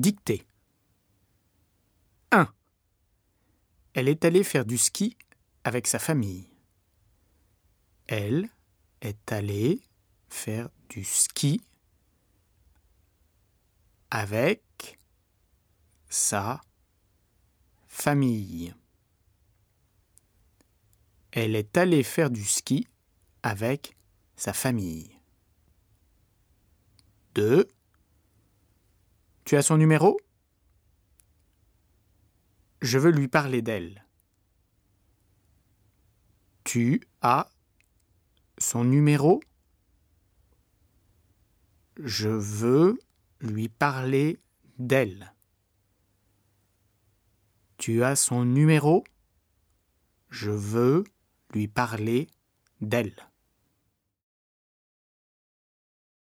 Dictée. 1. Elle est allée faire du ski avec sa famille. Elle est allée faire du ski avec sa famille. Elle est allée faire du ski avec sa famille. 2. Tu as son numéro? Je veux lui parler d'elle. Tu as son numéro? Je veux lui parler d'elle. Tu as son numéro? Je veux lui parler d'elle.